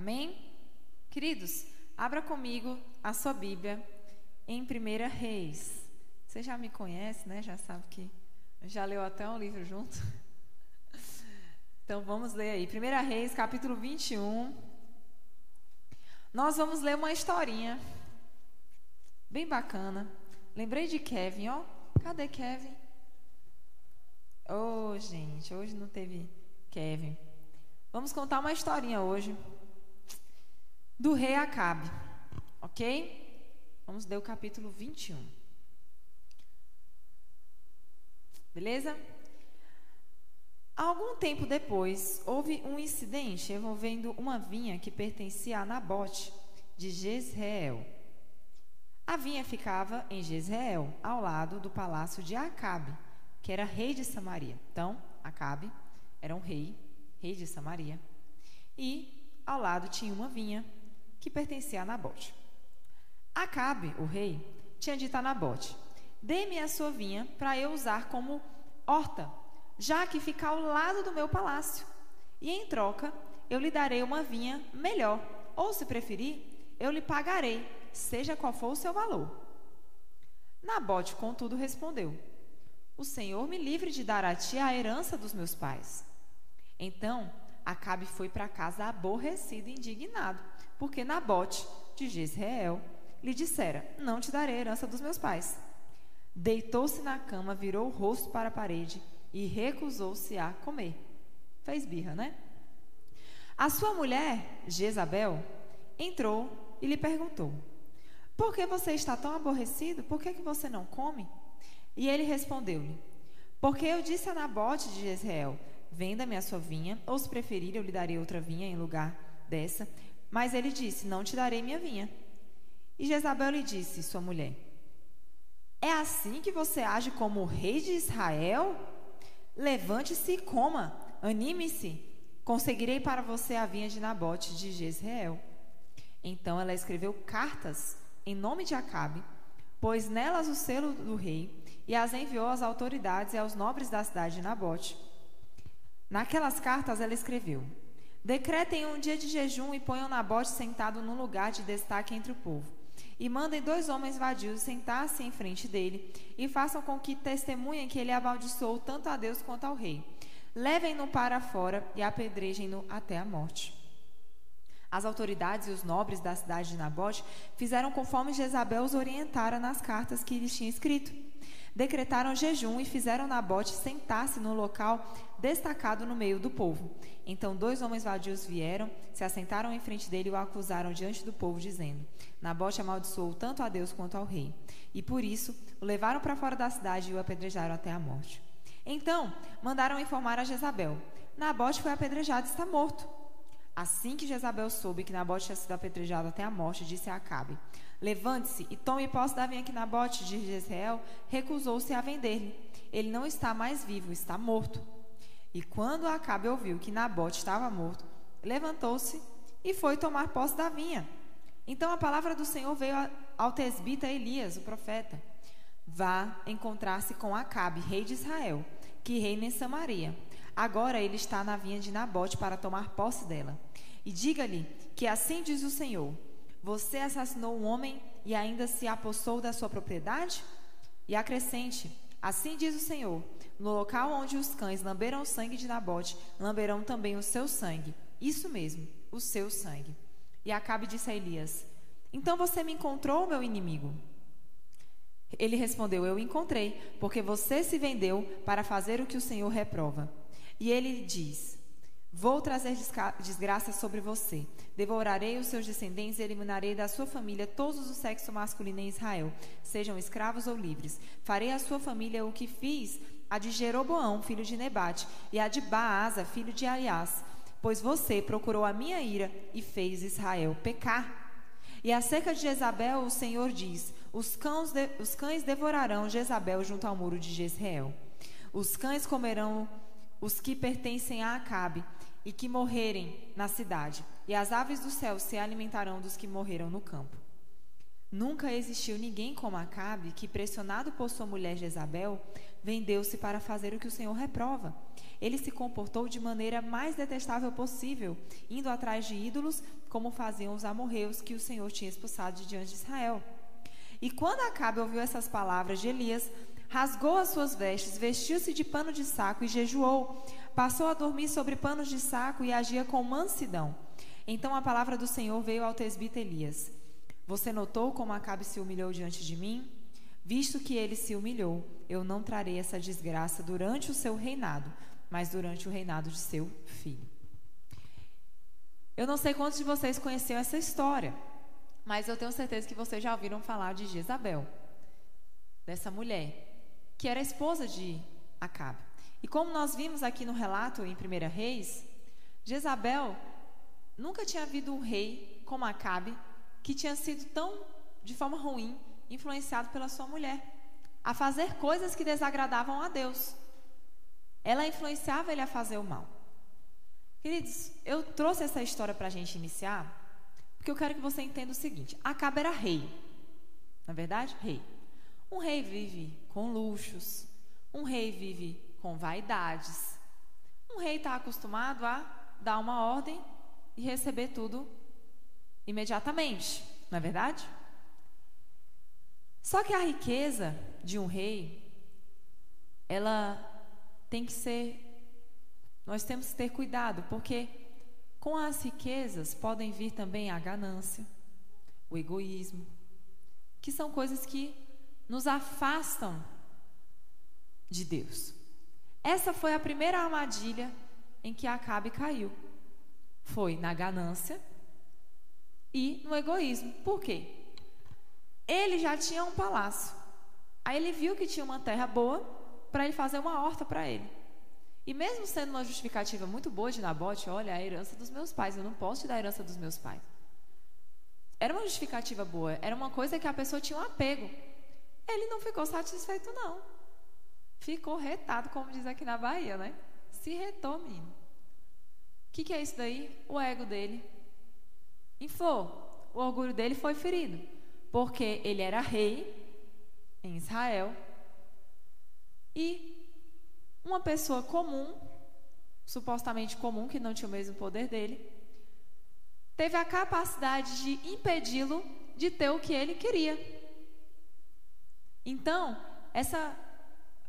Amém? Queridos, abra comigo a sua Bíblia em 1 Reis. Você já me conhece, né? Já sabe que já leu até um livro junto. Então vamos ler aí. 1 Reis, capítulo 21. Nós vamos ler uma historinha bem bacana. Lembrei de Kevin, ó. Cadê Kevin? Oh, gente, hoje não teve Kevin. Vamos contar uma historinha hoje do rei Acabe, ok? Vamos ler o capítulo 21. Beleza? Algum tempo depois, houve um incidente envolvendo uma vinha que pertencia a Nabote de Jezreel. A vinha ficava em Jezreel, ao lado do palácio de Acabe, que era rei de Samaria. Então, Acabe era um rei, rei de Samaria. E ao lado tinha uma vinha que pertencia a Nabote. Acabe, o rei, tinha dito a Nabote: Dê-me a sua vinha para eu usar como horta, já que fica ao lado do meu palácio. E em troca, eu lhe darei uma vinha melhor, ou se preferir, eu lhe pagarei seja qual for o seu valor. Nabote, contudo, respondeu: O Senhor me livre de dar a ti a herança dos meus pais. Então, Acabe foi para casa aborrecido e indignado, porque Nabote, de Jezreel, lhe dissera: Não te darei a herança dos meus pais. Deitou-se na cama, virou o rosto para a parede e recusou-se a comer. Fez birra, né? A sua mulher, Jezabel, entrou e lhe perguntou: por que você está tão aborrecido? Por que, que você não come? E ele respondeu-lhe: Porque eu disse a Nabote de Jezreel: Venda-me a sua vinha, ou se preferir, eu lhe darei outra vinha em lugar dessa. Mas ele disse: Não te darei minha vinha. E Jezabel lhe disse, sua mulher: É assim que você age como rei de Israel? Levante-se e coma, anime-se. Conseguirei para você a vinha de Nabote de Jezreel. Então ela escreveu cartas em nome de Acabe, pôs nelas o selo do rei e as enviou às autoridades e aos nobres da cidade de Nabote. Naquelas cartas ela escreveu: Decretem um dia de jejum e ponham Nabote sentado num lugar de destaque entre o povo. E mandem dois homens vadios sentar-se em frente dele e façam com que testemunhem que ele amaldiçoou tanto a Deus quanto ao rei. Levem-no para fora e apedrejem-no até a morte. As autoridades e os nobres da cidade de Nabote fizeram conforme Jezabel os orientara nas cartas que lhes tinha escrito. Decretaram jejum e fizeram Nabote sentar-se no local destacado no meio do povo. Então dois homens vadios vieram, se assentaram em frente dele e o acusaram diante do povo, dizendo: Nabote amaldiçoou tanto a Deus quanto ao rei. E por isso o levaram para fora da cidade e o apedrejaram até a morte. Então mandaram informar a Jezabel: Nabote foi apedrejado e está morto. Assim que Jezabel soube que Nabote tinha sido apedrejado até a morte, disse a Acabe: Levante-se e tome posse da vinha que Nabote de Jezreel recusou-se a vender-lhe. Ele não está mais vivo, está morto. E quando Acabe ouviu que Nabote estava morto, levantou-se e foi tomar posse da vinha. Então a palavra do Senhor veio ao tesbita Elias, o profeta: Vá encontrar-se com Acabe, rei de Israel, que reina em Samaria Agora ele está na vinha de Nabote para tomar posse dela. E diga-lhe que assim diz o Senhor: Você assassinou um homem e ainda se apossou da sua propriedade? E acrescente: Assim diz o Senhor: No local onde os cães lamberam o sangue de Nabote, lamberão também o seu sangue. Isso mesmo, o seu sangue. E Acabe disse a Elias: Então você me encontrou, meu inimigo? Ele respondeu: Eu encontrei, porque você se vendeu para fazer o que o Senhor reprova. E ele diz: Vou trazer desgraça sobre você. Devorarei os seus descendentes e eliminarei da sua família todos o sexo masculino em Israel, sejam escravos ou livres. Farei à sua família o que fiz a de Jeroboão, filho de Nebate, e a de Baasa, filho de Aias, pois você procurou a minha ira e fez Israel pecar. E acerca de Jezabel, o Senhor diz: os cães, de, os cães devorarão Jezabel junto ao muro de Jezreel. Os cães comerão os que pertencem a Acabe e que morrerem na cidade, e as aves do céu se alimentarão dos que morreram no campo. Nunca existiu ninguém como Acabe que, pressionado por sua mulher Jezabel, vendeu-se para fazer o que o Senhor reprova. Ele se comportou de maneira mais detestável possível, indo atrás de ídolos, como faziam os amorreus que o Senhor tinha expulsado de diante de Israel. E quando Acabe ouviu essas palavras de Elias, rasgou as suas vestes, vestiu-se de pano de saco e jejuou. Passou a dormir sobre panos de saco e agia com mansidão. Então a palavra do Senhor veio ao tesbita Elias. Você notou como Acabe se humilhou diante de mim? Visto que ele se humilhou, eu não trarei essa desgraça durante o seu reinado, mas durante o reinado de seu filho. Eu não sei quantos de vocês conheciam essa história, mas eu tenho certeza que vocês já ouviram falar de Jezabel, dessa mulher, que era esposa de Acabe. E como nós vimos aqui no relato em 1 Reis, Jezabel nunca tinha havido um rei como Acabe que tinha sido tão, de forma ruim, influenciado pela sua mulher a fazer coisas que desagradavam a Deus. Ela influenciava ele a fazer o mal. Queridos, eu trouxe essa história para a gente iniciar, porque eu quero que você entenda o seguinte: Acabe era rei, na é verdade, rei. Um rei vive com luxos, um rei vive com vaidades. Um rei está acostumado a dar uma ordem e receber tudo imediatamente, não é verdade? Só que a riqueza de um rei, ela tem que ser. Nós temos que ter cuidado, porque com as riquezas podem vir também a ganância, o egoísmo, que são coisas que nos afastam de Deus. Essa foi a primeira armadilha em que Acabe caiu. Foi na ganância e no egoísmo. Por quê? Ele já tinha um palácio. Aí ele viu que tinha uma terra boa para ele fazer uma horta para ele. E mesmo sendo uma justificativa muito boa de Nabote, olha, a herança dos meus pais, eu não posso te dar a herança dos meus pais. Era uma justificativa boa, era uma coisa que a pessoa tinha um apego. Ele não ficou satisfeito, não. Ficou retado, como diz aqui na Bahia, né? Se retou, menino. O que, que é isso daí? O ego dele inflou. O orgulho dele foi ferido. Porque ele era rei em Israel e uma pessoa comum, supostamente comum, que não tinha o mesmo poder dele, teve a capacidade de impedi-lo de ter o que ele queria. Então, essa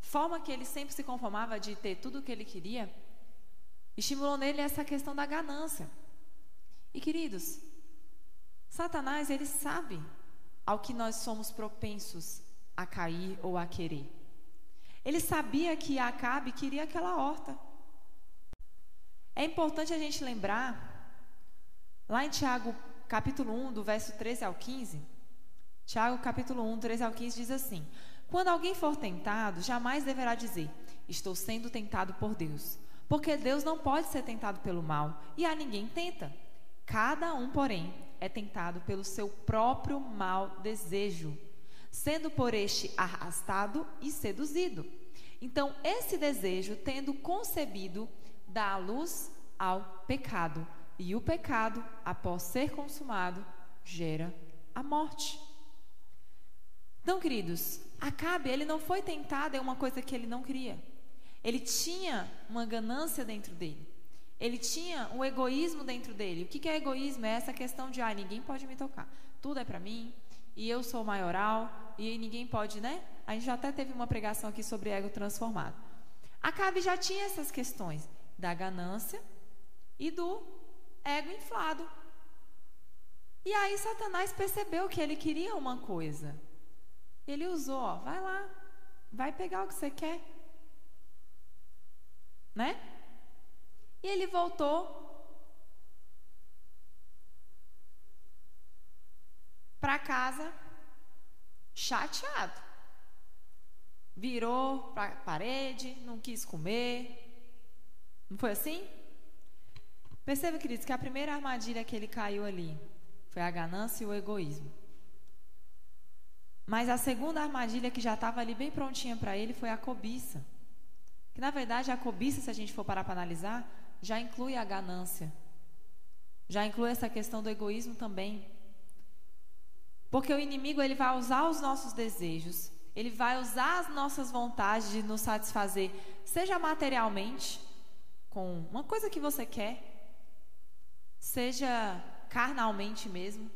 forma que ele sempre se conformava de ter tudo o que ele queria, estimulou nele essa questão da ganância. E queridos, Satanás, ele sabe ao que nós somos propensos a cair ou a querer. Ele sabia que Acabe queria aquela horta. É importante a gente lembrar, lá em Tiago capítulo 1, do verso 13 ao 15, Tiago capítulo 1, 13 ao 15 diz assim: Quando alguém for tentado, jamais deverá dizer: Estou sendo tentado por Deus. Porque Deus não pode ser tentado pelo mal, e a ninguém tenta. Cada um, porém, é tentado pelo seu próprio mau desejo sendo por este arrastado e seduzido. Então, esse desejo, tendo concebido, dá luz ao pecado, e o pecado, após ser consumado, gera a morte. Então, queridos, Acabe, ele não foi tentado em uma coisa que ele não queria. Ele tinha uma ganância dentro dele. Ele tinha um egoísmo dentro dele. O que é egoísmo? É essa questão de, ah, ninguém pode me tocar. Tudo é para mim, e eu sou maioral, e ninguém pode, né? A gente já até teve uma pregação aqui sobre ego transformado. Acabe já tinha essas questões da ganância e do ego inflado. E aí Satanás percebeu que ele queria uma coisa. Ele usou, ó, vai lá, vai pegar o que você quer. Né? E ele voltou para casa chateado. Virou para a parede, não quis comer. Não foi assim? Perceba, queridos, que a primeira armadilha que ele caiu ali foi a ganância e o egoísmo. Mas a segunda armadilha que já estava ali bem prontinha para ele foi a cobiça. Que na verdade a cobiça, se a gente for parar para analisar, já inclui a ganância. Já inclui essa questão do egoísmo também. Porque o inimigo ele vai usar os nossos desejos Ele vai usar as nossas vontades de nos satisfazer, seja materialmente, com uma coisa que você quer, seja carnalmente mesmo.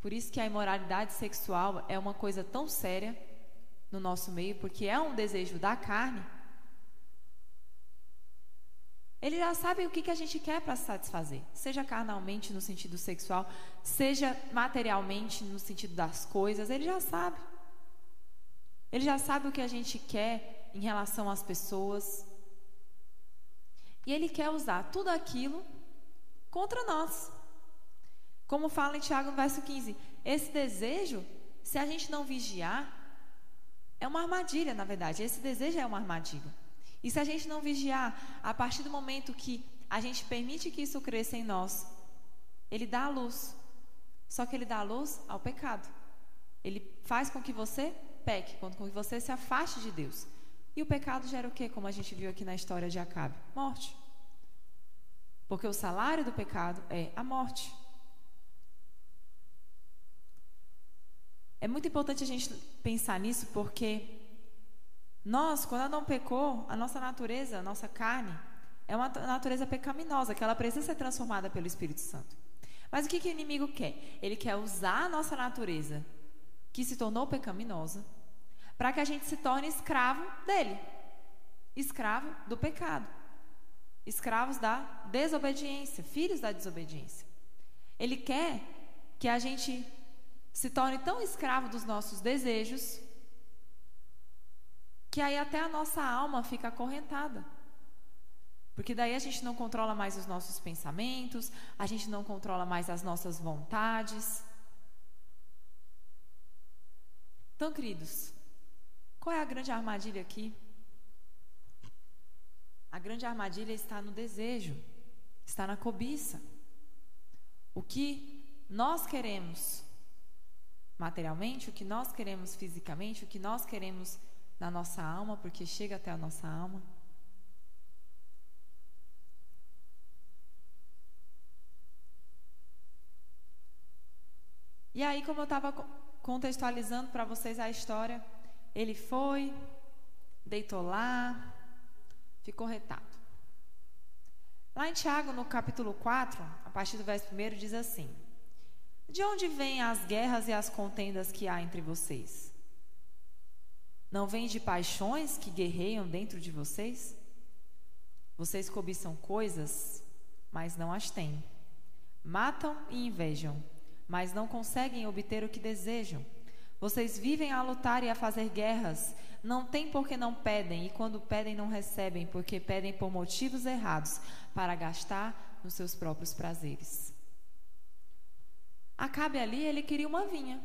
Por isso que a imoralidade sexual é uma coisa tão séria no nosso meio, porque é um desejo da carne. Ele já sabe o que, que a gente quer para satisfazer, seja carnalmente no sentido sexual, seja materialmente no sentido das coisas, ele já sabe. Ele já sabe o que a gente quer em relação às pessoas. E ele quer usar tudo aquilo contra nós. Como fala em Tiago no verso 15, esse desejo, se a gente não vigiar, é uma armadilha, na verdade. Esse desejo é uma armadilha. E se a gente não vigiar, a partir do momento que a gente permite que isso cresça em nós, ele dá a luz. Só que ele dá a luz ao pecado. Ele faz com que você peque, com que você se afaste de Deus. E o pecado gera o quê? Como a gente viu aqui na história de Acabe? Morte. Porque o salário do pecado é a morte. É muito importante a gente pensar nisso porque nós, quando Adão pecou, a nossa natureza, a nossa carne, é uma natureza pecaminosa, que ela precisa ser transformada pelo Espírito Santo. Mas o que, que o inimigo quer? Ele quer usar a nossa natureza, que se tornou pecaminosa, para que a gente se torne escravo dele escravo do pecado, escravos da desobediência, filhos da desobediência. Ele quer que a gente se torne tão escravo dos nossos desejos que aí até a nossa alma fica acorrentada. Porque daí a gente não controla mais os nossos pensamentos, a gente não controla mais as nossas vontades. Então, queridos, qual é a grande armadilha aqui? A grande armadilha está no desejo, está na cobiça. O que nós queremos materialmente, o que nós queremos fisicamente, o que nós queremos na nossa alma, porque chega até a nossa alma. E aí, como eu estava contextualizando para vocês a história, ele foi, deitou lá, ficou retado. Lá em Tiago, no capítulo 4, a partir do verso 1, diz assim: De onde vêm as guerras e as contendas que há entre vocês? Não vem de paixões que guerreiam dentro de vocês? Vocês cobiçam coisas, mas não as têm. Matam e invejam, mas não conseguem obter o que desejam. Vocês vivem a lutar e a fazer guerras. Não têm porque não pedem, e quando pedem, não recebem, porque pedem por motivos errados, para gastar nos seus próprios prazeres. Acabe ali, ele queria uma vinha.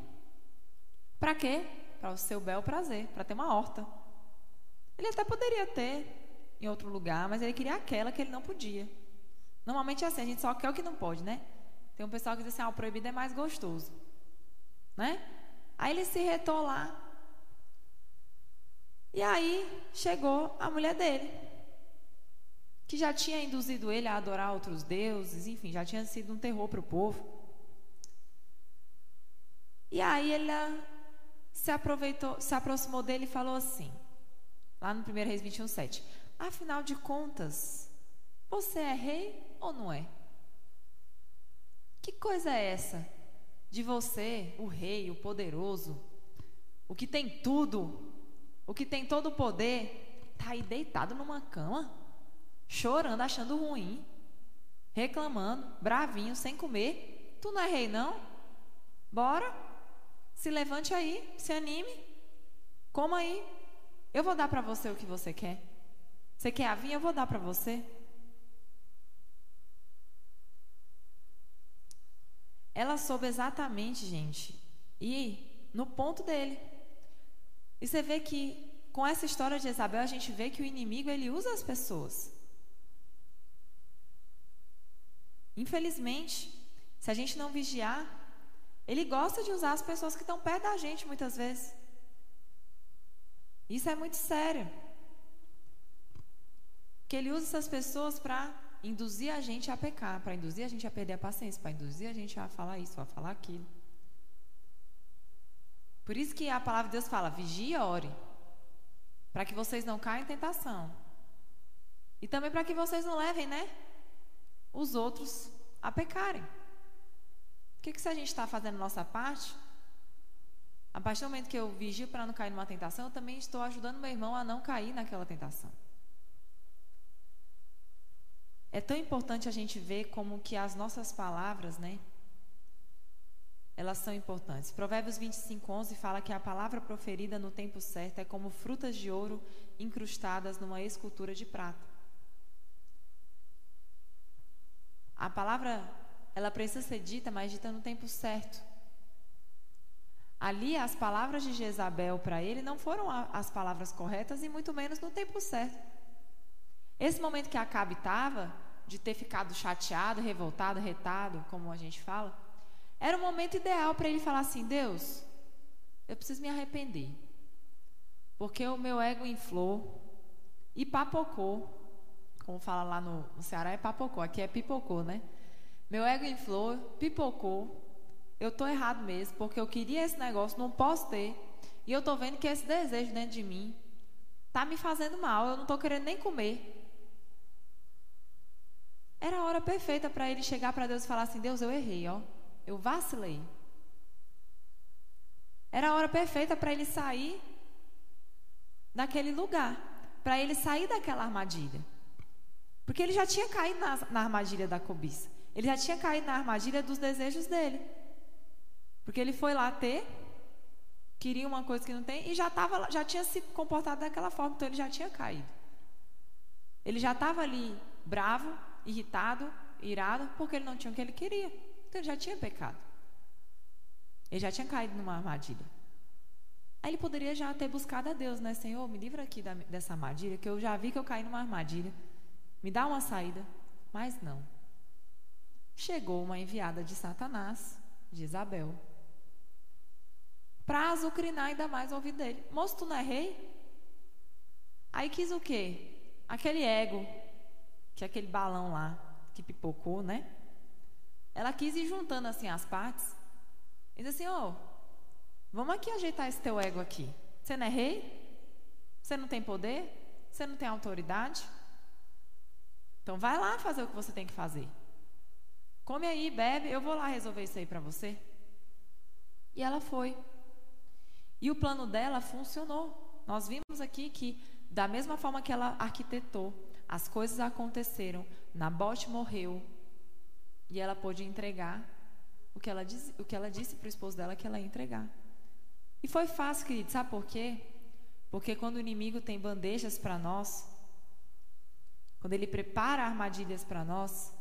Para quê? Para o seu bel prazer, para ter uma horta. Ele até poderia ter em outro lugar, mas ele queria aquela que ele não podia. Normalmente é assim, a gente só quer o que não pode, né? Tem um pessoal que diz assim, ah, o proibido é mais gostoso. Né? Aí ele se retou lá. E aí chegou a mulher dele, que já tinha induzido ele a adorar outros deuses, enfim, já tinha sido um terror para o povo. E aí ele se aproveitou, se aproximou dele e falou assim, lá no 1 Reis 21, 7. Afinal de contas, você é rei ou não é? Que coisa é essa de você, o rei, o poderoso, o que tem tudo, o que tem todo o poder, tá aí deitado numa cama, chorando, achando ruim, reclamando, bravinho, sem comer? Tu não é rei não? Bora? Se levante aí, se anime, coma aí. Eu vou dar para você o que você quer. Você quer a vinha? Eu vou dar para você. Ela soube exatamente, gente, e no ponto dele. E você vê que com essa história de Isabel, a gente vê que o inimigo ele usa as pessoas. Infelizmente, se a gente não vigiar, ele gosta de usar as pessoas que estão perto da gente muitas vezes. Isso é muito sério. Que ele usa essas pessoas para induzir a gente a pecar, para induzir a gente a perder a paciência, para induzir a gente a falar isso, a falar aquilo. Por isso que a palavra de Deus fala: vigia e ore, para que vocês não caiam em tentação. E também para que vocês não levem, né, os outros a pecarem. O que, se a gente está fazendo nossa parte, a partir do momento que eu vigio para não cair numa tentação, eu também estou ajudando meu irmão a não cair naquela tentação. É tão importante a gente ver como que as nossas palavras, né? Elas são importantes. Provérbios 25, 11 fala que a palavra proferida no tempo certo é como frutas de ouro incrustadas numa escultura de prata. A palavra, ela precisa ser dita, mas dita no tempo certo. Ali, as palavras de Jezabel para ele não foram as palavras corretas e muito menos no tempo certo. Esse momento que Acabe estava, de ter ficado chateado, revoltado, retado, como a gente fala, era o momento ideal para ele falar assim: Deus, eu preciso me arrepender, porque o meu ego inflou e papocou. Como fala lá no, no Ceará, é papocou, aqui é pipocou, né? Meu ego inflou, pipocou. Eu tô errado mesmo, porque eu queria esse negócio, não posso ter. E eu tô vendo que esse desejo dentro de mim tá me fazendo mal, eu não tô querendo nem comer. Era a hora perfeita para ele chegar para Deus e falar assim: Deus, eu errei, ó. Eu vacilei. Era a hora perfeita para ele sair daquele lugar, para ele sair daquela armadilha. Porque ele já tinha caído na, na, armadilha da cobiça. Ele já tinha caído na armadilha dos desejos dele. Porque ele foi lá ter, queria uma coisa que não tem e já, tava, já tinha se comportado daquela forma, então ele já tinha caído. Ele já estava ali bravo, irritado, irado, porque ele não tinha o que ele queria. Então ele já tinha pecado. Ele já tinha caído numa armadilha. Aí ele poderia já ter buscado a Deus, né? Senhor, me livra aqui da, dessa armadilha, que eu já vi que eu caí numa armadilha. Me dá uma saída. Mas não. Chegou uma enviada de Satanás, de Isabel, para azucrinar ainda mais o ouvido dele. Moço, tu não é rei? Aí quis o quê? Aquele ego que aquele balão lá que pipocou, né? Ela quis ir juntando assim as partes. E disse assim: Ó, oh, vamos aqui ajeitar esse teu ego aqui. Você não é rei? Você não tem poder? Você não tem autoridade? Então vai lá fazer o que você tem que fazer. Come aí, bebe, eu vou lá resolver isso aí para você. E ela foi. E o plano dela funcionou. Nós vimos aqui que, da mesma forma que ela arquitetou, as coisas aconteceram, Nabote morreu e ela pôde entregar o que ela, diz, o que ela disse para o esposo dela que ela ia entregar. E foi fácil, querido, sabe por quê? Porque quando o inimigo tem bandejas para nós, quando ele prepara armadilhas para nós,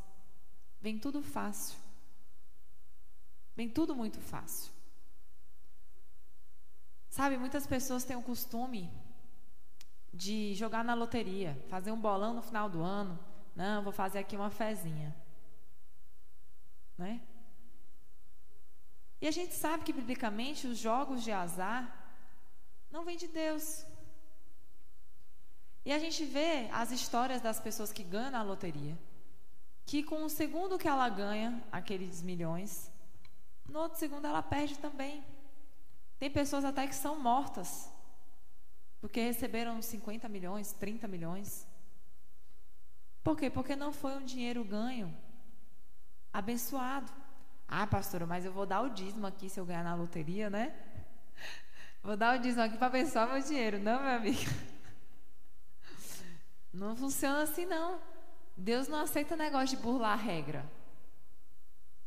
vem tudo fácil. Vem tudo muito fácil. Sabe, muitas pessoas têm o costume de jogar na loteria, fazer um bolão no final do ano. Não, vou fazer aqui uma fezinha. Né? E a gente sabe que, biblicamente, os jogos de azar não vêm de Deus. E a gente vê as histórias das pessoas que ganham na loteria, que com o segundo que ela ganha, aqueles milhões, no outro segundo ela perde também. Tem pessoas até que são mortas porque receberam 50 milhões, 30 milhões. Por quê? Porque não foi um dinheiro ganho, abençoado. Ah, pastora, mas eu vou dar o dízimo aqui se eu ganhar na loteria, né? Vou dar o dízimo aqui para abençoar meu dinheiro. Não, meu amigo. Não funciona assim, não. Deus não aceita negócio de burlar a regra.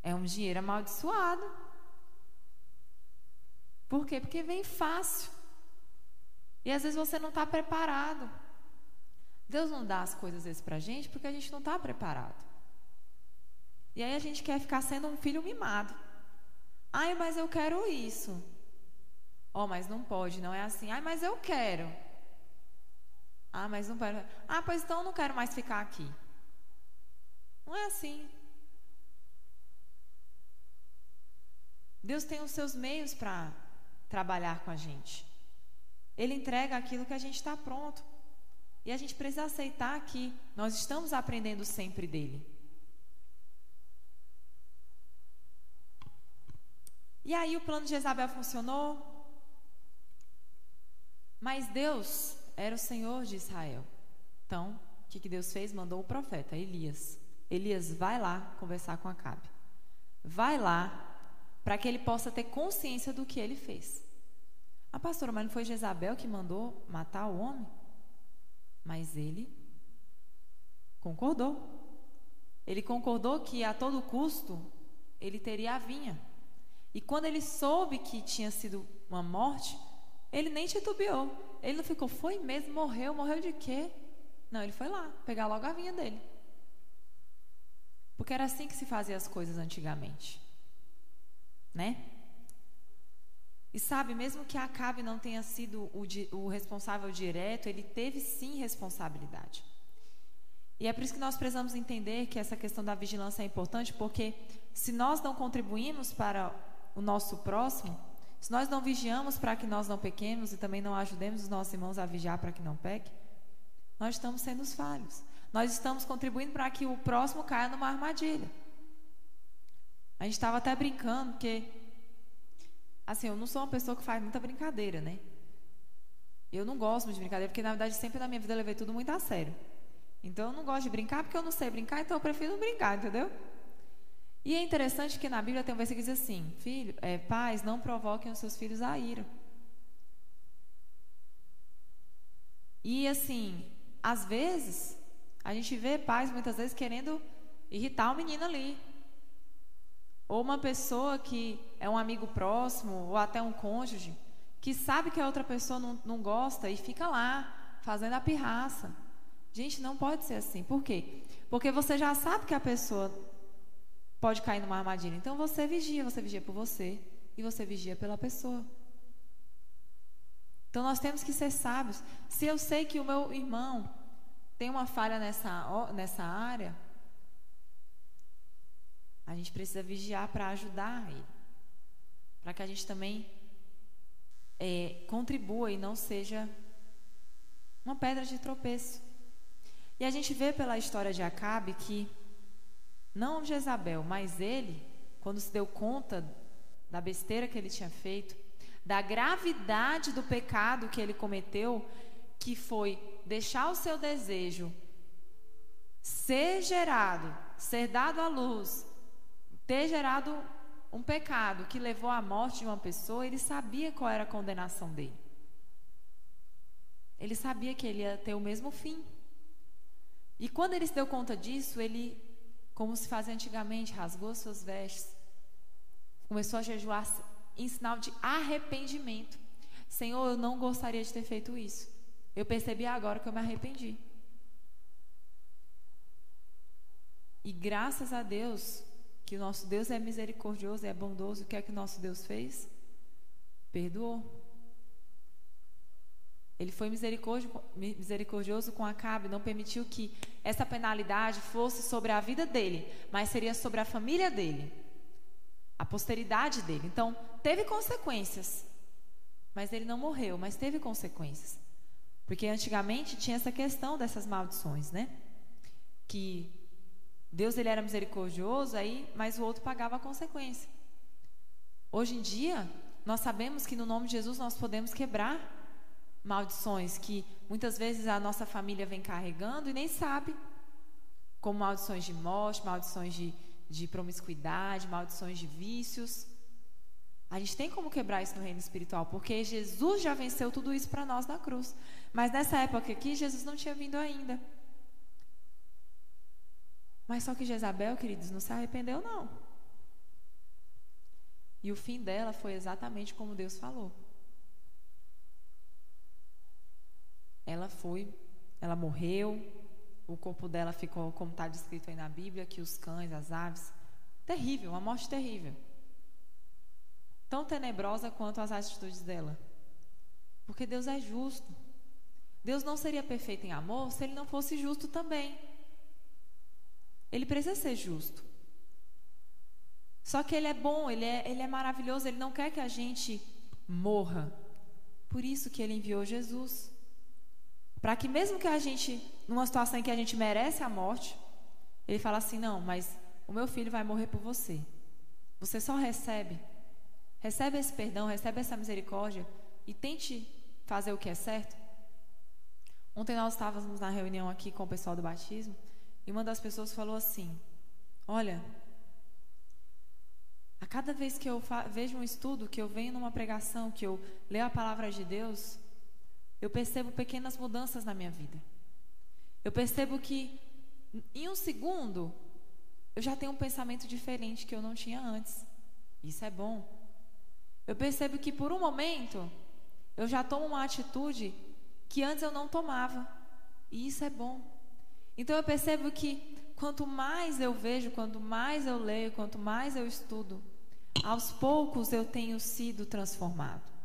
É um dinheiro amaldiçoado. Por quê? Porque vem fácil. E às vezes você não está preparado. Deus não dá as coisas vezes para a gente porque a gente não está preparado. E aí a gente quer ficar sendo um filho mimado. Ai, mas eu quero isso. Oh, mas não pode, não é assim. Ai, mas eu quero. Ah, mas não quero. Ah, pois então eu não quero mais ficar aqui. Não é assim. Deus tem os seus meios para trabalhar com a gente. Ele entrega aquilo que a gente está pronto. E a gente precisa aceitar que nós estamos aprendendo sempre dele. E aí o plano de Jezabel funcionou, Mas Deus era o Senhor de Israel. Então, o que, que Deus fez? Mandou o profeta, Elias. Elias, vai lá conversar com Acabe. Vai lá para que ele possa ter consciência do que ele fez. A pastora, mas não foi Jezabel que mandou matar o homem? Mas ele concordou. Ele concordou que a todo custo ele teria a vinha. E quando ele soube que tinha sido uma morte, ele nem titubeou. Ele não ficou, foi mesmo, morreu, morreu de quê? Não, ele foi lá, pegar logo a vinha dele. Porque era assim que se fazia as coisas antigamente. Né? E sabe, mesmo que Acabe não tenha sido o, o responsável direto, ele teve sim responsabilidade. E é por isso que nós precisamos entender que essa questão da vigilância é importante, porque se nós não contribuímos para o nosso próximo, se nós não vigiamos para que nós não pequemos e também não ajudemos os nossos irmãos a vigiar para que não peque, nós estamos sendo os falhos. Nós estamos contribuindo para que o próximo caia numa armadilha. A gente estava até brincando, porque assim, eu não sou uma pessoa que faz muita brincadeira, né? Eu não gosto de brincadeira, porque na verdade sempre na minha vida eu levei tudo muito a sério. Então eu não gosto de brincar porque eu não sei brincar, então eu prefiro não brincar, entendeu? E é interessante que na Bíblia tem um versículo que diz assim: Filho, é, pais, não provoquem os seus filhos a ira. E assim, às vezes, a gente vê pais muitas vezes querendo irritar o menino ali. Ou uma pessoa que é um amigo próximo, ou até um cônjuge, que sabe que a outra pessoa não, não gosta e fica lá, fazendo a pirraça. Gente, não pode ser assim. Por quê? Porque você já sabe que a pessoa pode cair numa armadilha. Então você vigia, você vigia por você e você vigia pela pessoa. Então nós temos que ser sábios. Se eu sei que o meu irmão tem uma falha nessa, nessa área, a gente precisa vigiar para ajudar ele. Para que a gente também é, contribua e não seja uma pedra de tropeço. E a gente vê pela história de Acabe que não Jezabel, mas ele, quando se deu conta da besteira que ele tinha feito, da gravidade do pecado que ele cometeu, que foi deixar o seu desejo ser gerado, ser dado à luz, ter gerado um pecado que levou à morte de uma pessoa, ele sabia qual era a condenação dele. Ele sabia que ele ia ter o mesmo fim. E quando ele se deu conta disso, ele como se fazia antigamente, rasgou suas vestes, começou a jejuar em sinal de arrependimento. Senhor, eu não gostaria de ter feito isso. Eu percebi agora que eu me arrependi. E graças a Deus, que o nosso Deus é misericordioso, é bondoso, o que é que o nosso Deus fez? Perdoou. Ele foi misericordioso com Acabe, não permitiu que essa penalidade fosse sobre a vida dele, mas seria sobre a família dele, a posteridade dele. Então, teve consequências. Mas ele não morreu, mas teve consequências. Porque antigamente tinha essa questão dessas maldições, né? Que Deus ele era misericordioso aí, mas o outro pagava a consequência. Hoje em dia, nós sabemos que no nome de Jesus nós podemos quebrar maldições que muitas vezes a nossa família vem carregando e nem sabe, como maldições de morte, maldições de, de promiscuidade, maldições de vícios. A gente tem como quebrar isso no reino espiritual, porque Jesus já venceu tudo isso para nós na cruz. Mas nessa época aqui, Jesus não tinha vindo ainda. Mas só que Jezabel, queridos, não se arrependeu, não. E o fim dela foi exatamente como Deus falou. Ela foi, ela morreu, o corpo dela ficou, como está descrito aí na Bíblia, que os cães, as aves. Terrível, uma morte terrível. Tão tenebrosa quanto as atitudes dela. Porque Deus é justo. Deus não seria perfeito em amor se ele não fosse justo também. Ele precisa ser justo. Só que ele é bom, ele é, ele é maravilhoso, ele não quer que a gente morra. Por isso que ele enviou Jesus. Para que mesmo que a gente, numa situação em que a gente merece a morte, ele fala assim: "Não, mas o meu filho vai morrer por você. Você só recebe recebe esse perdão, recebe essa misericórdia e tente fazer o que é certo? Ontem nós estávamos na reunião aqui com o pessoal do batismo e uma das pessoas falou assim: Olha, a cada vez que eu vejo um estudo, que eu venho numa pregação, que eu leio a palavra de Deus, eu percebo pequenas mudanças na minha vida. Eu percebo que em um segundo eu já tenho um pensamento diferente que eu não tinha antes. Isso é bom. Eu percebo que por um momento eu já tomo uma atitude que antes eu não tomava. E isso é bom. Então eu percebo que quanto mais eu vejo, quanto mais eu leio, quanto mais eu estudo, aos poucos eu tenho sido transformado.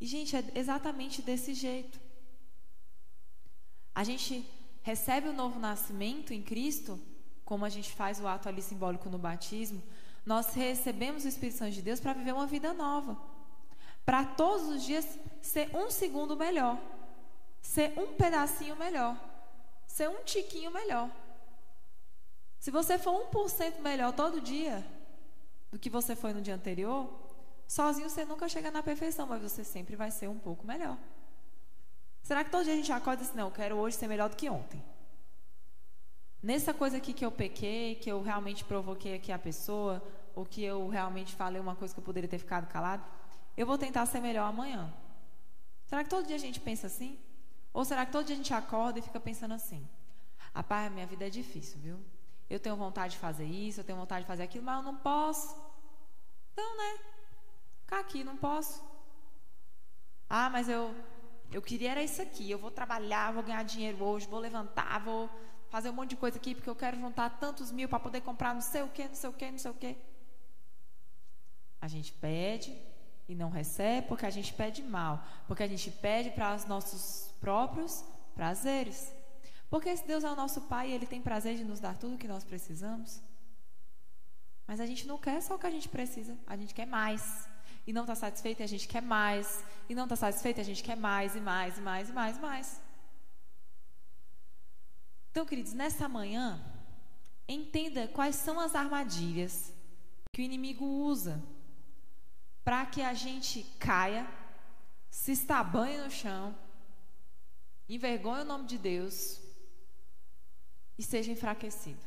E, gente, é exatamente desse jeito. A gente recebe o novo nascimento em Cristo, como a gente faz o ato ali simbólico no batismo, nós recebemos o Espírito Santo de Deus para viver uma vida nova. Para todos os dias ser um segundo melhor, ser um pedacinho melhor, ser um tiquinho melhor. Se você for 1% melhor todo dia do que você foi no dia anterior, Sozinho você nunca chega na perfeição, mas você sempre vai ser um pouco melhor. Será que todo dia a gente acorda assim, não, eu quero hoje ser melhor do que ontem? Nessa coisa aqui que eu pequei, que eu realmente provoquei aqui a pessoa, ou que eu realmente falei uma coisa que eu poderia ter ficado calado, eu vou tentar ser melhor amanhã. Será que todo dia a gente pensa assim? Ou será que todo dia a gente acorda e fica pensando assim? Rapaz, minha vida é difícil, viu? Eu tenho vontade de fazer isso, eu tenho vontade de fazer aquilo, mas eu não posso. Então, né? ficar aqui, não posso. Ah, mas eu eu queria era isso aqui. Eu vou trabalhar, vou ganhar dinheiro hoje, vou levantar, vou fazer um monte de coisa aqui porque eu quero juntar tantos mil para poder comprar não sei o que, não sei o que, não sei o que. A gente pede e não recebe porque a gente pede mal, porque a gente pede para os nossos próprios prazeres. Porque se Deus é o nosso Pai e Ele tem prazer de nos dar tudo o que nós precisamos. Mas a gente não quer só o que a gente precisa, a gente quer mais e não está satisfeito e a gente quer mais, e não está satisfeito e a gente quer mais e mais e mais e mais e mais. Então, queridos, nessa manhã, entenda quais são as armadilhas que o inimigo usa para que a gente caia, se estabanhe no chão, envergonhe o nome de Deus e seja enfraquecido.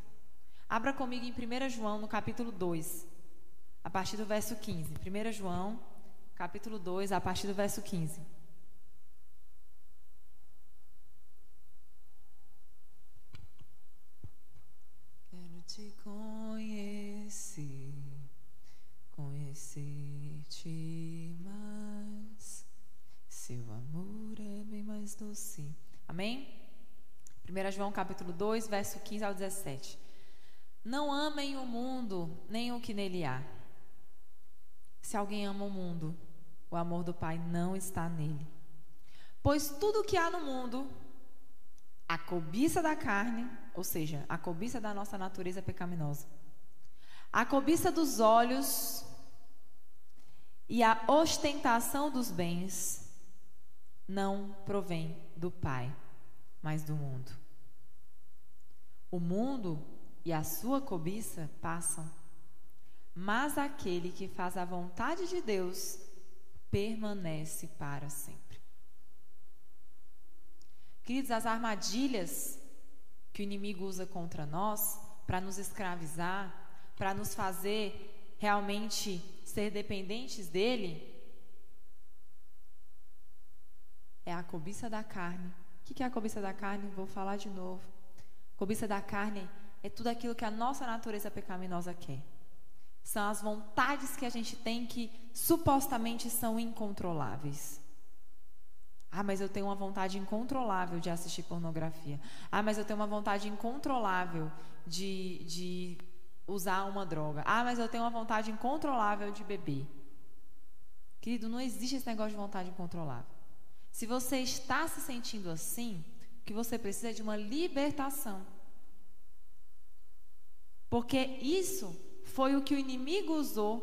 Abra comigo em 1 João, no capítulo 2 a partir do verso 15. 1 João, capítulo 2, a partir do verso 15. Quero te conhecer, doce. Amém? 1 João capítulo 2, verso 15 ao 17. Não amem o mundo, nem o que nele há. Se alguém ama o mundo, o amor do Pai não está nele. Pois tudo que há no mundo, a cobiça da carne, ou seja, a cobiça da nossa natureza pecaminosa, a cobiça dos olhos e a ostentação dos bens não provém do Pai, mas do mundo. O mundo e a sua cobiça passam mas aquele que faz a vontade de Deus permanece para sempre. Queridos, as armadilhas que o inimigo usa contra nós para nos escravizar, para nos fazer realmente ser dependentes dele, é a cobiça da carne. O que é a cobiça da carne? Vou falar de novo. Cobiça da carne é tudo aquilo que a nossa natureza pecaminosa quer. São as vontades que a gente tem que supostamente são incontroláveis. Ah, mas eu tenho uma vontade incontrolável de assistir pornografia. Ah, mas eu tenho uma vontade incontrolável de, de usar uma droga. Ah, mas eu tenho uma vontade incontrolável de beber. Querido, não existe esse negócio de vontade incontrolável. Se você está se sentindo assim, o que você precisa é de uma libertação. Porque isso foi o que o inimigo usou.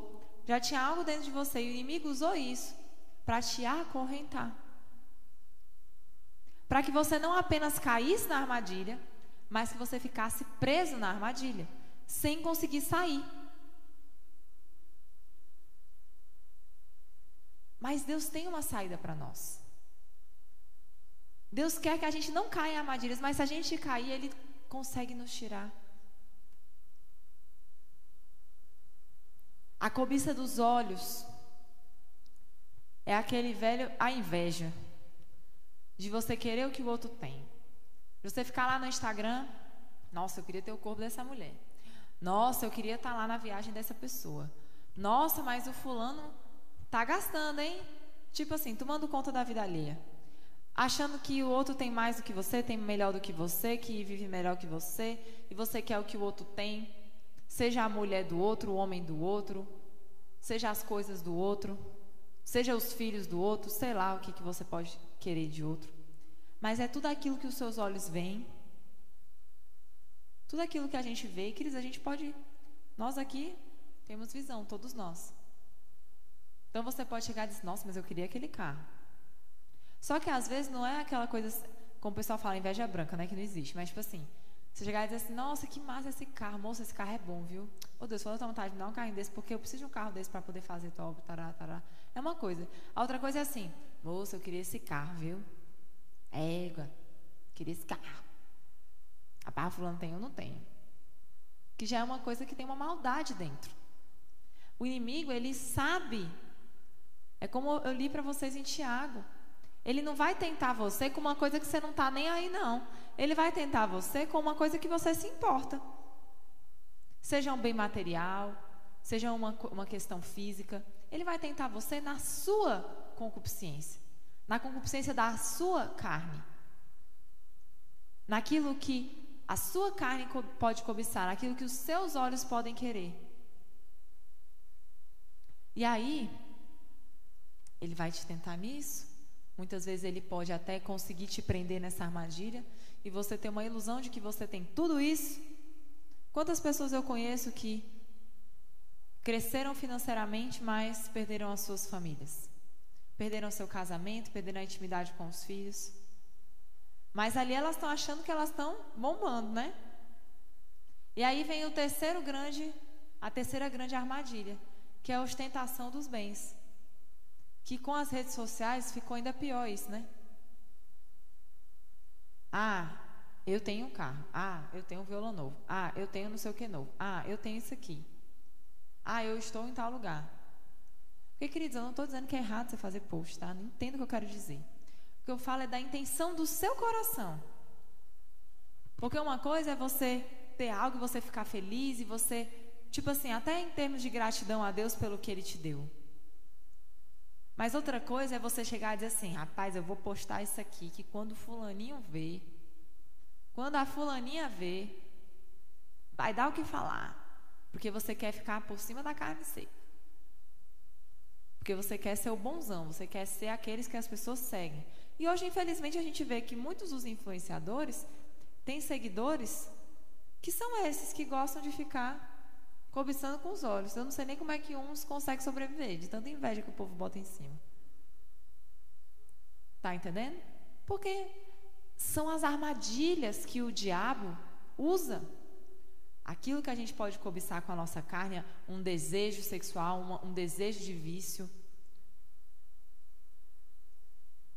Já tinha algo dentro de você e o inimigo usou isso para te acorrentar. Para que você não apenas caísse na armadilha, mas que você ficasse preso na armadilha, sem conseguir sair. Mas Deus tem uma saída para nós. Deus quer que a gente não caia em armadilhas, mas se a gente cair, Ele consegue nos tirar. A cobiça dos olhos é aquele velho a inveja de você querer o que o outro tem. Você ficar lá no Instagram, nossa, eu queria ter o corpo dessa mulher. Nossa, eu queria estar lá na viagem dessa pessoa. Nossa, mas o fulano tá gastando, hein? Tipo assim, tomando conta da vida alheia. Achando que o outro tem mais do que você, tem melhor do que você, que vive melhor que você, e você quer o que o outro tem. Seja a mulher do outro, o homem do outro, seja as coisas do outro, seja os filhos do outro, sei lá o que, que você pode querer de outro. Mas é tudo aquilo que os seus olhos veem, tudo aquilo que a gente vê, queridos, a gente pode. Nós aqui temos visão, todos nós. Então você pode chegar e dizer: Nossa, mas eu queria aquele carro. Só que às vezes não é aquela coisa, como o pessoal fala, inveja branca, né? Que não existe. Mas tipo assim, você chegar e dizer assim, nossa, que massa esse carro, moça, esse carro é bom, viu? Ô Deus, fala a vontade de dar um carro desse, porque eu preciso de um carro desse para poder fazer obra, tará, tará. É uma coisa. A outra coisa é assim, moça, eu queria esse carro, viu? Égua, queria esse carro. A barra fulano tem, eu não tenho. Que já é uma coisa que tem uma maldade dentro. O inimigo, ele sabe. É como eu li para vocês em Tiago. Ele não vai tentar você com uma coisa que você não está nem aí, não. Ele vai tentar você com uma coisa que você se importa. Seja um bem material, seja uma, uma questão física. Ele vai tentar você na sua concupiscência, na concupiscência da sua carne. Naquilo que a sua carne pode cobiçar, naquilo que os seus olhos podem querer. E aí, ele vai te tentar nisso. Muitas vezes ele pode até conseguir te prender nessa armadilha e você ter uma ilusão de que você tem tudo isso. Quantas pessoas eu conheço que cresceram financeiramente, mas perderam as suas famílias? Perderam seu casamento, perderam a intimidade com os filhos. Mas ali elas estão achando que elas estão bombando, né? E aí vem o terceiro grande, a terceira grande armadilha, que é a ostentação dos bens. Que com as redes sociais ficou ainda pior isso, né? Ah, eu tenho um carro. Ah, eu tenho um violão novo. Ah, eu tenho não sei o que novo. Ah, eu tenho isso aqui. Ah, eu estou em tal lugar. Porque, queridos, eu não estou dizendo que é errado você fazer post, tá? Não entendo o que eu quero dizer. O que eu falo é da intenção do seu coração. Porque uma coisa é você ter algo e você ficar feliz e você, tipo assim, até em termos de gratidão a Deus pelo que Ele te deu. Mas outra coisa é você chegar e dizer assim: rapaz, eu vou postar isso aqui, que quando o fulaninho vê, quando a fulaninha vê, vai dar o que falar. Porque você quer ficar por cima da carne seca. Porque você quer ser o bonzão, você quer ser aqueles que as pessoas seguem. E hoje, infelizmente, a gente vê que muitos dos influenciadores têm seguidores que são esses que gostam de ficar cobiçando com os olhos. Eu não sei nem como é que uns conseguem sobreviver, de tanta inveja que o povo bota em cima. Tá entendendo? Porque são as armadilhas que o diabo usa. Aquilo que a gente pode cobiçar com a nossa carne, um desejo sexual, uma, um desejo de vício,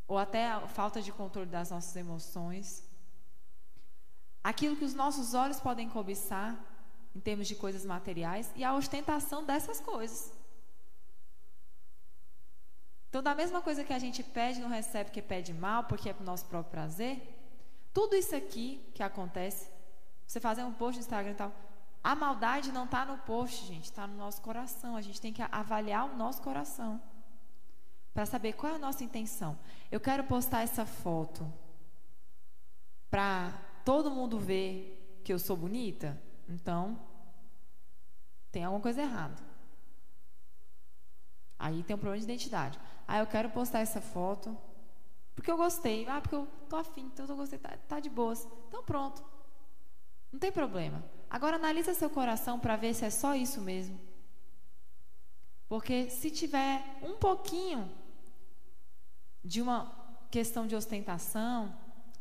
ou até a falta de controle das nossas emoções. Aquilo que os nossos olhos podem cobiçar, em termos de coisas materiais e a ostentação dessas coisas. Então, da mesma coisa que a gente pede, não recebe porque pede mal, porque é para o nosso próprio prazer, tudo isso aqui que acontece, você fazer um post no Instagram e tal, a maldade não está no post, gente, está no nosso coração. A gente tem que avaliar o nosso coração para saber qual é a nossa intenção. Eu quero postar essa foto para todo mundo ver que eu sou bonita? Então, tem alguma coisa errada. Aí tem um problema de identidade. Ah, eu quero postar essa foto porque eu gostei. Ah, porque eu tô afim, então eu gostei, tá, tá de boas. Então pronto. Não tem problema. Agora analisa seu coração para ver se é só isso mesmo. Porque se tiver um pouquinho de uma questão de ostentação,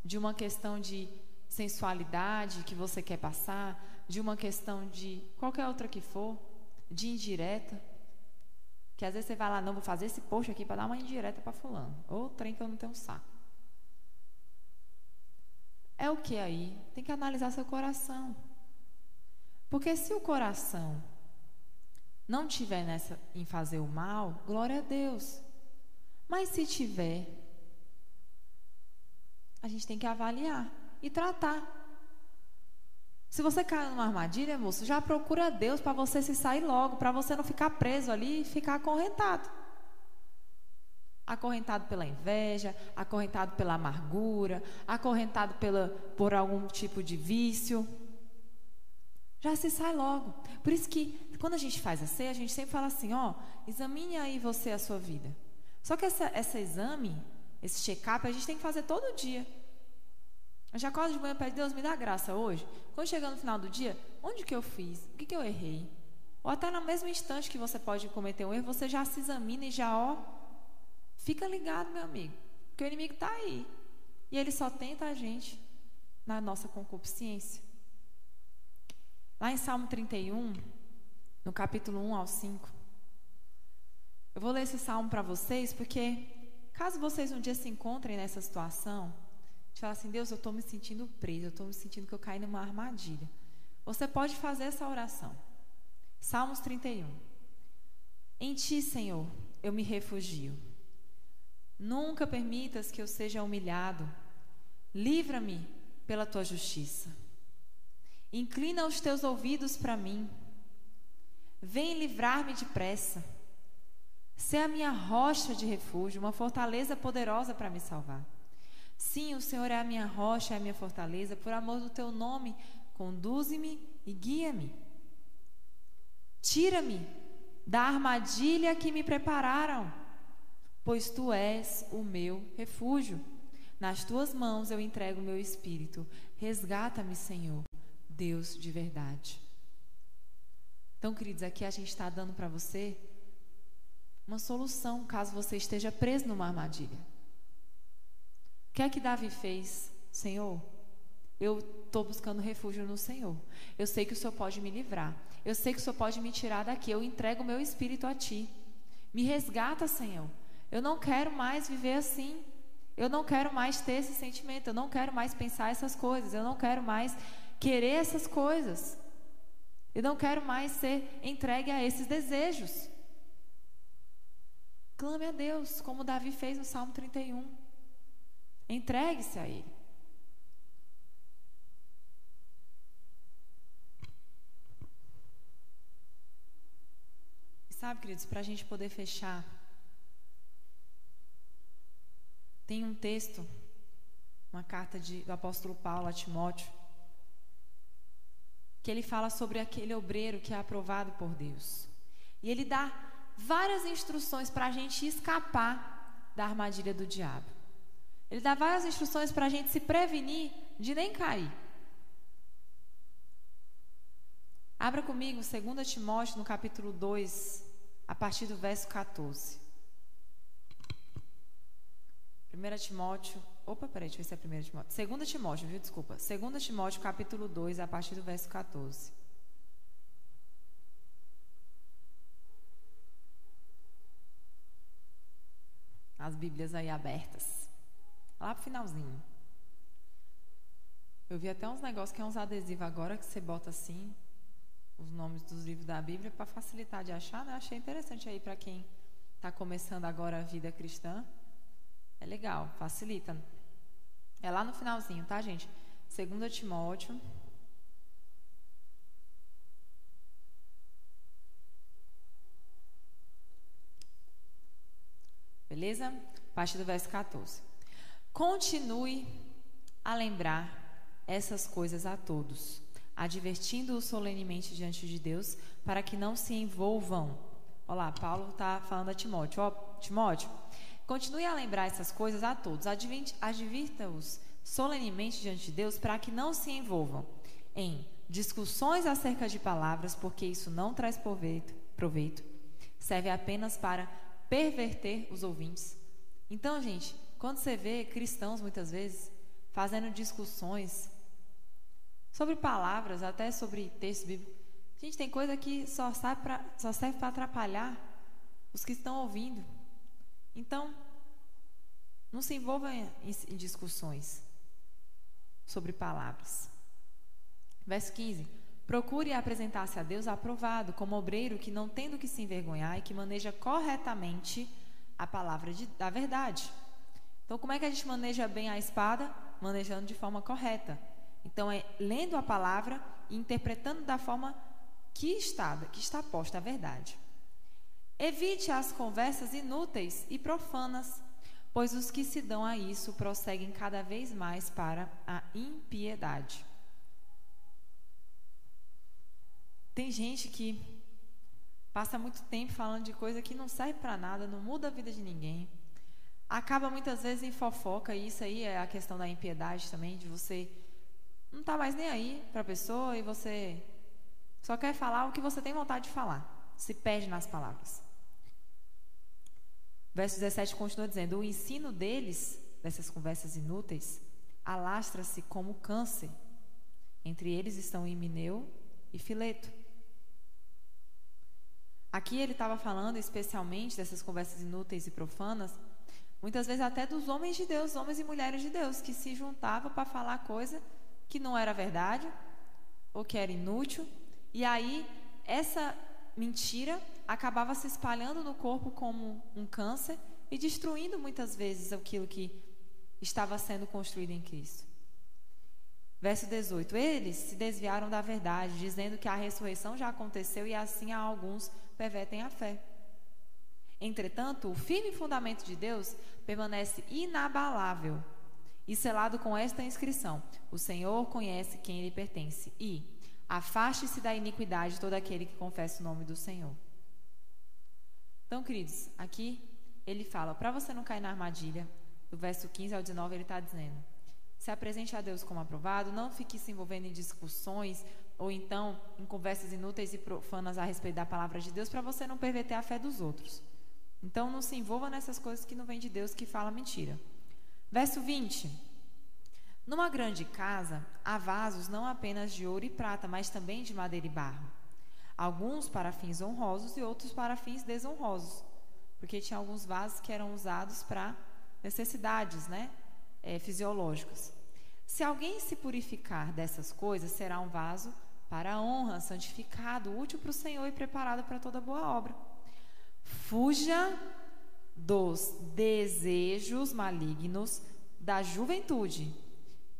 de uma questão de sensualidade que você quer passar, de uma questão de qualquer outra que for, de indireta, que às vezes você vai lá, não, vou fazer esse post aqui para dar uma indireta para fulano. Ou trem que eu não tenho saco. É o que aí? Tem que analisar seu coração. Porque se o coração não tiver nessa em fazer o mal, glória a Deus. Mas se tiver, a gente tem que avaliar e tratar. Se você caiu numa armadilha, moço, já procura Deus para você se sair logo, para você não ficar preso ali e ficar acorrentado. Acorrentado pela inveja, acorrentado pela amargura, acorrentado pela, por algum tipo de vício. Já se sai logo. Por isso que quando a gente faz a ceia, a gente sempre fala assim, ó, examine aí você a sua vida. Só que essa, esse exame, esse check-up, a gente tem que fazer todo dia. Eu já acordo de manhã e pede, Deus, me dá graça hoje. Quando chegar no final do dia, onde que eu fiz? O que, que eu errei? Ou até no mesmo instante que você pode cometer um erro, você já se examina e já, ó, fica ligado, meu amigo. Porque o inimigo está aí. E ele só tenta a gente na nossa concupiscência. Lá em Salmo 31, no capítulo 1 ao 5. Eu vou ler esse salmo para vocês, porque caso vocês um dia se encontrem nessa situação, de falar assim: Deus, eu estou me sentindo preso, eu estou me sentindo que eu caí numa armadilha. Você pode fazer essa oração. Salmos 31. Em ti, Senhor, eu me refugio. Nunca permitas que eu seja humilhado. Livra-me pela tua justiça. Inclina os teus ouvidos para mim. Vem livrar-me depressa. Sê a minha rocha de refúgio, uma fortaleza poderosa para me salvar. Sim, o Senhor é a minha rocha, é a minha fortaleza. Por amor do teu nome, conduze-me e guia-me. Tira-me da armadilha que me prepararam, pois tu és o meu refúgio. Nas tuas mãos eu entrego o meu espírito. Resgata-me, Senhor, Deus de verdade. Então, queridos, aqui a gente está dando para você uma solução caso você esteja preso numa armadilha. O que é que Davi fez? Senhor, eu estou buscando refúgio no Senhor. Eu sei que o Senhor pode me livrar. Eu sei que o Senhor pode me tirar daqui. Eu entrego o meu espírito a Ti. Me resgata, Senhor. Eu não quero mais viver assim. Eu não quero mais ter esse sentimento. Eu não quero mais pensar essas coisas. Eu não quero mais querer essas coisas. Eu não quero mais ser entregue a esses desejos. Clame a Deus, como Davi fez no Salmo 31. Entregue-se a Ele. E sabe, queridos, para a gente poder fechar, tem um texto, uma carta de, do apóstolo Paulo a Timóteo, que ele fala sobre aquele obreiro que é aprovado por Deus. E ele dá várias instruções para a gente escapar da armadilha do diabo. Ele dá várias instruções para a gente se prevenir de nem cair. Abra comigo 2 Timóteo no capítulo 2, a partir do verso 14. 1 Timóteo. Opa, peraí, deixa eu ver se é 1 Timóteo. 2 Timóteo, viu? Desculpa. 2 Timóteo, capítulo 2, a partir do verso 14. As Bíblias aí abertas. Lá pro finalzinho. Eu vi até uns negócios que é uns adesivos agora que você bota assim os nomes dos livros da Bíblia para facilitar de achar, né? Achei interessante aí para quem está começando agora a vida cristã. É legal, facilita. É lá no finalzinho, tá, gente? 2 Timóteo. Beleza? A partir do verso 14. Continue a lembrar essas coisas a todos, advertindo-os solenemente diante de Deus, para que não se envolvam. Olá, Paulo está falando a Timóteo. Ó, Timóteo, continue a lembrar essas coisas a todos, advirta-os solenemente diante de Deus, para que não se envolvam em discussões acerca de palavras, porque isso não traz proveito, proveito serve apenas para perverter os ouvintes. Então, gente, quando você vê cristãos, muitas vezes, fazendo discussões sobre palavras, até sobre texto bíblico, gente, tem coisa que só, só serve para atrapalhar. os que estão ouvindo. Então, não se envolva em, em discussões sobre palavras. Verso 15: Procure apresentar-se a Deus aprovado, como obreiro que não tendo que se envergonhar e que maneja corretamente a palavra de, da verdade. Então, como é que a gente maneja bem a espada? Manejando de forma correta. Então, é lendo a palavra e interpretando da forma que está, que está posta a verdade. Evite as conversas inúteis e profanas, pois os que se dão a isso prosseguem cada vez mais para a impiedade. Tem gente que passa muito tempo falando de coisa que não serve para nada, não muda a vida de ninguém. Acaba muitas vezes em fofoca, e isso aí é a questão da impiedade também, de você não estar tá mais nem aí para a pessoa e você só quer falar o que você tem vontade de falar. Se perde nas palavras. Verso 17 continua dizendo: O ensino deles, dessas conversas inúteis, alastra-se como câncer. Entre eles estão Himeneu e Fileto. Aqui ele estava falando especialmente dessas conversas inúteis e profanas, muitas vezes até dos homens de Deus, homens e mulheres de Deus, que se juntavam para falar coisa que não era verdade ou que era inútil. E aí essa mentira acabava se espalhando no corpo como um câncer e destruindo muitas vezes aquilo que estava sendo construído em Cristo. Verso 18: Eles se desviaram da verdade, dizendo que a ressurreição já aconteceu e assim a alguns pervertem a fé. Entretanto, o firme fundamento de Deus permanece inabalável e selado com esta inscrição: O Senhor conhece quem lhe pertence e afaste-se da iniquidade todo aquele que confessa o nome do Senhor. Então, queridos, aqui ele fala, para você não cair na armadilha, do verso 15 ao 19, ele está dizendo: se apresente a Deus como aprovado, não fique se envolvendo em discussões ou então em conversas inúteis e profanas a respeito da palavra de Deus para você não perverter a fé dos outros. Então, não se envolva nessas coisas que não vêm de Deus, que fala mentira. Verso 20. Numa grande casa há vasos não apenas de ouro e prata, mas também de madeira e barro alguns para fins honrosos e outros para fins desonrosos, porque tinha alguns vasos que eram usados para necessidades, né, é, fisiológicas. Se alguém se purificar dessas coisas, será um vaso para a honra, santificado, útil para o Senhor e preparado para toda boa obra. Fuja dos desejos malignos da juventude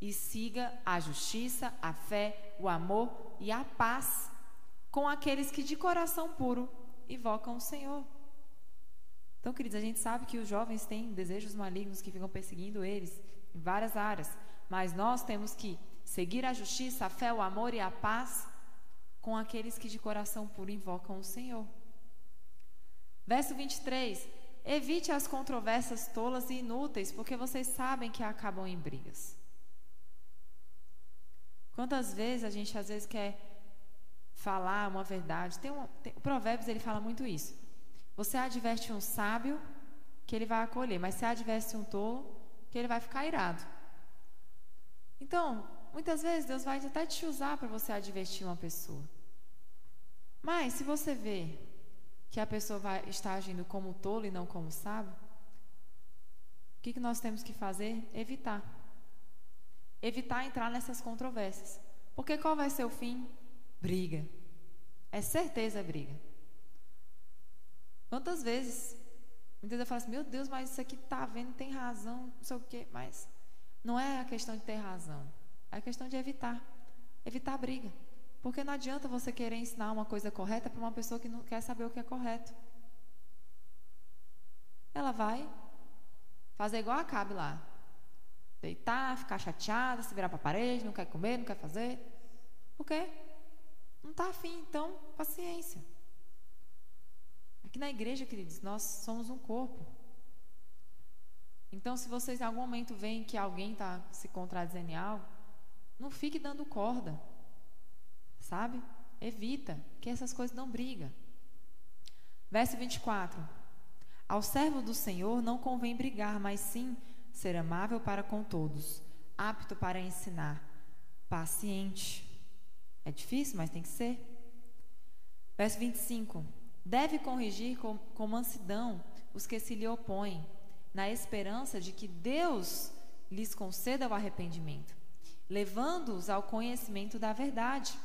e siga a justiça, a fé, o amor e a paz com aqueles que de coração puro invocam o Senhor. Então, queridos, a gente sabe que os jovens têm desejos malignos que ficam perseguindo eles em várias áreas, mas nós temos que seguir a justiça, a fé, o amor e a paz com aqueles que de coração puro invocam o Senhor. Verso 23: Evite as controvérsias tolas e inúteis, porque vocês sabem que acabam em brigas. Quantas vezes a gente às vezes quer falar uma verdade. Tem um, tem, o Provérbios ele fala muito isso. Você adverte um sábio que ele vai acolher, mas se adverte um tolo que ele vai ficar irado. Então, muitas vezes Deus vai até te usar para você advertir uma pessoa. Mas se você vê que a pessoa vai estar agindo como tolo e não como sábio, o que, que nós temos que fazer? Evitar. Evitar entrar nessas controvérsias. Porque qual vai ser o fim? Briga. É certeza briga. Quantas vezes, vezes eu falo assim, meu Deus, mas isso aqui tá vendo, tem razão, não sei o quê, mas não é a questão de ter razão, é a questão de evitar, evitar briga. Porque não adianta você querer ensinar uma coisa correta para uma pessoa que não quer saber o que é correto. Ela vai fazer igual a Cabe lá. Deitar, ficar chateada, se virar para a parede, não quer comer, não quer fazer. Por quê? Não está afim, então, paciência. Aqui na igreja, queridos, nós somos um corpo. Então, se vocês em algum momento veem que alguém está se contradizendo em algo, não fique dando corda. Sabe? Evita, que essas coisas não brigam. Verso 24. Ao servo do Senhor não convém brigar, mas sim ser amável para com todos, apto para ensinar, paciente é difícil, mas tem que ser. Verso 25. deve corrigir com, com mansidão os que se lhe opõem, na esperança de que Deus lhes conceda o arrependimento, levando-os ao conhecimento da verdade,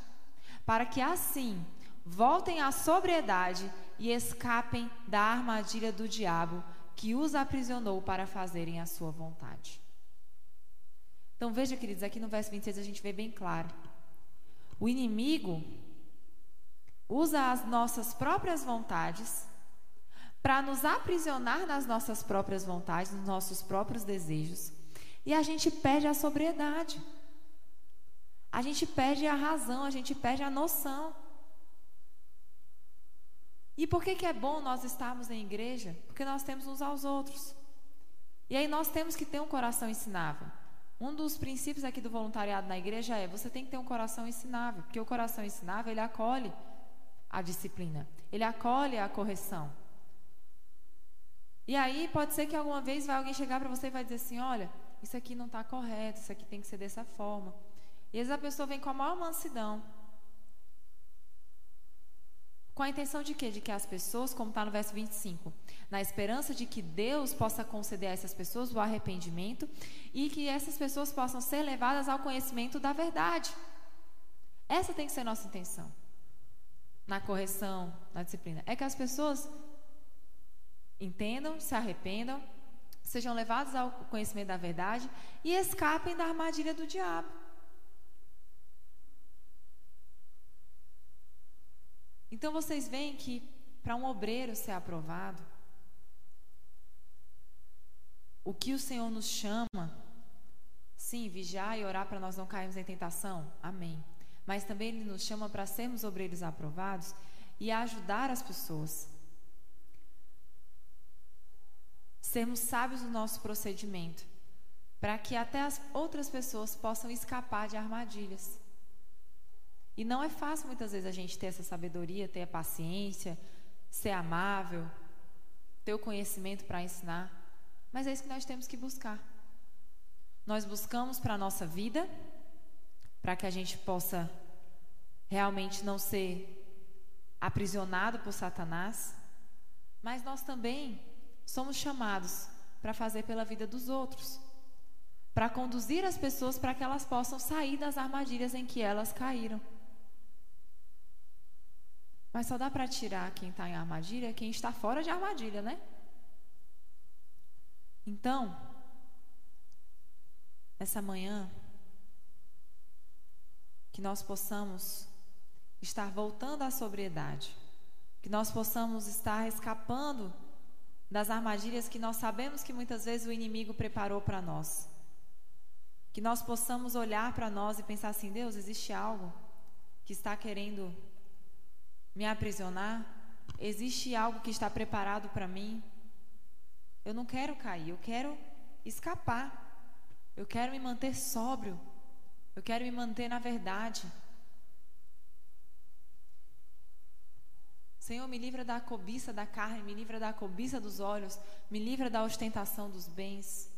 para que assim voltem à sobriedade e escapem da armadilha do diabo que os aprisionou para fazerem a sua vontade. Então veja, queridos, aqui no verso 26 a gente vê bem claro. O inimigo usa as nossas próprias vontades para nos aprisionar nas nossas próprias vontades, nos nossos próprios desejos. E a gente perde a sobriedade. A gente perde a razão, a gente perde a noção. E por que, que é bom nós estarmos em igreja? Porque nós temos uns aos outros. E aí nós temos que ter um coração ensinável. Um dos princípios aqui do voluntariado na igreja é você tem que ter um coração ensinável, porque o coração ensinável ele acolhe a disciplina, ele acolhe a correção. E aí pode ser que alguma vez vai alguém chegar para você e vai dizer assim, olha, isso aqui não está correto, isso aqui tem que ser dessa forma. E às vezes a pessoa vem com a maior mansidão. Com a intenção de quê? De que as pessoas, como está no verso 25, na esperança de que Deus possa conceder a essas pessoas o arrependimento e que essas pessoas possam ser levadas ao conhecimento da verdade. Essa tem que ser nossa intenção. Na correção, na disciplina. É que as pessoas entendam, se arrependam, sejam levados ao conhecimento da verdade e escapem da armadilha do diabo. Então vocês veem que para um obreiro ser aprovado, o que o Senhor nos chama, sim, vigiar e orar para nós não cairmos em tentação, amém. Mas também Ele nos chama para sermos obreiros aprovados e ajudar as pessoas sermos sábios no nosso procedimento, para que até as outras pessoas possam escapar de armadilhas. E não é fácil muitas vezes a gente ter essa sabedoria, ter a paciência, ser amável, ter o conhecimento para ensinar, mas é isso que nós temos que buscar. Nós buscamos para a nossa vida, para que a gente possa realmente não ser aprisionado por Satanás, mas nós também somos chamados para fazer pela vida dos outros, para conduzir as pessoas para que elas possam sair das armadilhas em que elas caíram. Mas só dá para tirar quem está em armadilha quem está fora de armadilha, né? Então, essa manhã, que nós possamos estar voltando à sobriedade, que nós possamos estar escapando das armadilhas que nós sabemos que muitas vezes o inimigo preparou para nós. Que nós possamos olhar para nós e pensar assim: Deus, existe algo que está querendo me aprisionar? Existe algo que está preparado para mim? Eu não quero cair, eu quero escapar. Eu quero me manter sóbrio. Eu quero me manter na verdade. Senhor, me livra da cobiça da carne, me livra da cobiça dos olhos, me livra da ostentação dos bens.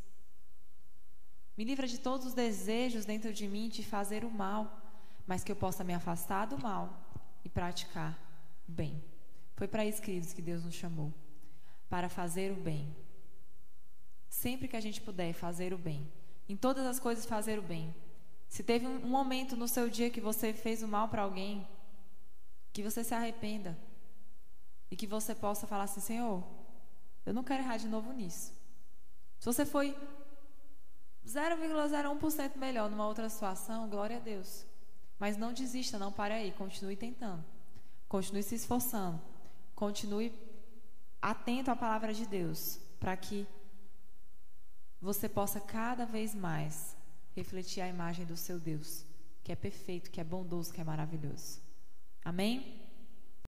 Me livra de todos os desejos dentro de mim de fazer o mal, mas que eu possa me afastar do mal e praticar bem. Foi para isso, queridos, que Deus nos chamou para fazer o bem. Sempre que a gente puder fazer o bem, em todas as coisas fazer o bem. Se teve um momento no seu dia que você fez o mal para alguém, que você se arrependa e que você possa falar assim: Senhor, eu não quero errar de novo nisso. Se você foi 0,01% melhor numa outra situação, glória a Deus. Mas não desista, não pare aí, continue tentando. Continue se esforçando. Continue atento à palavra de Deus, para que você possa cada vez mais refletir a imagem do seu Deus, que é perfeito, que é bondoso, que é maravilhoso. Amém?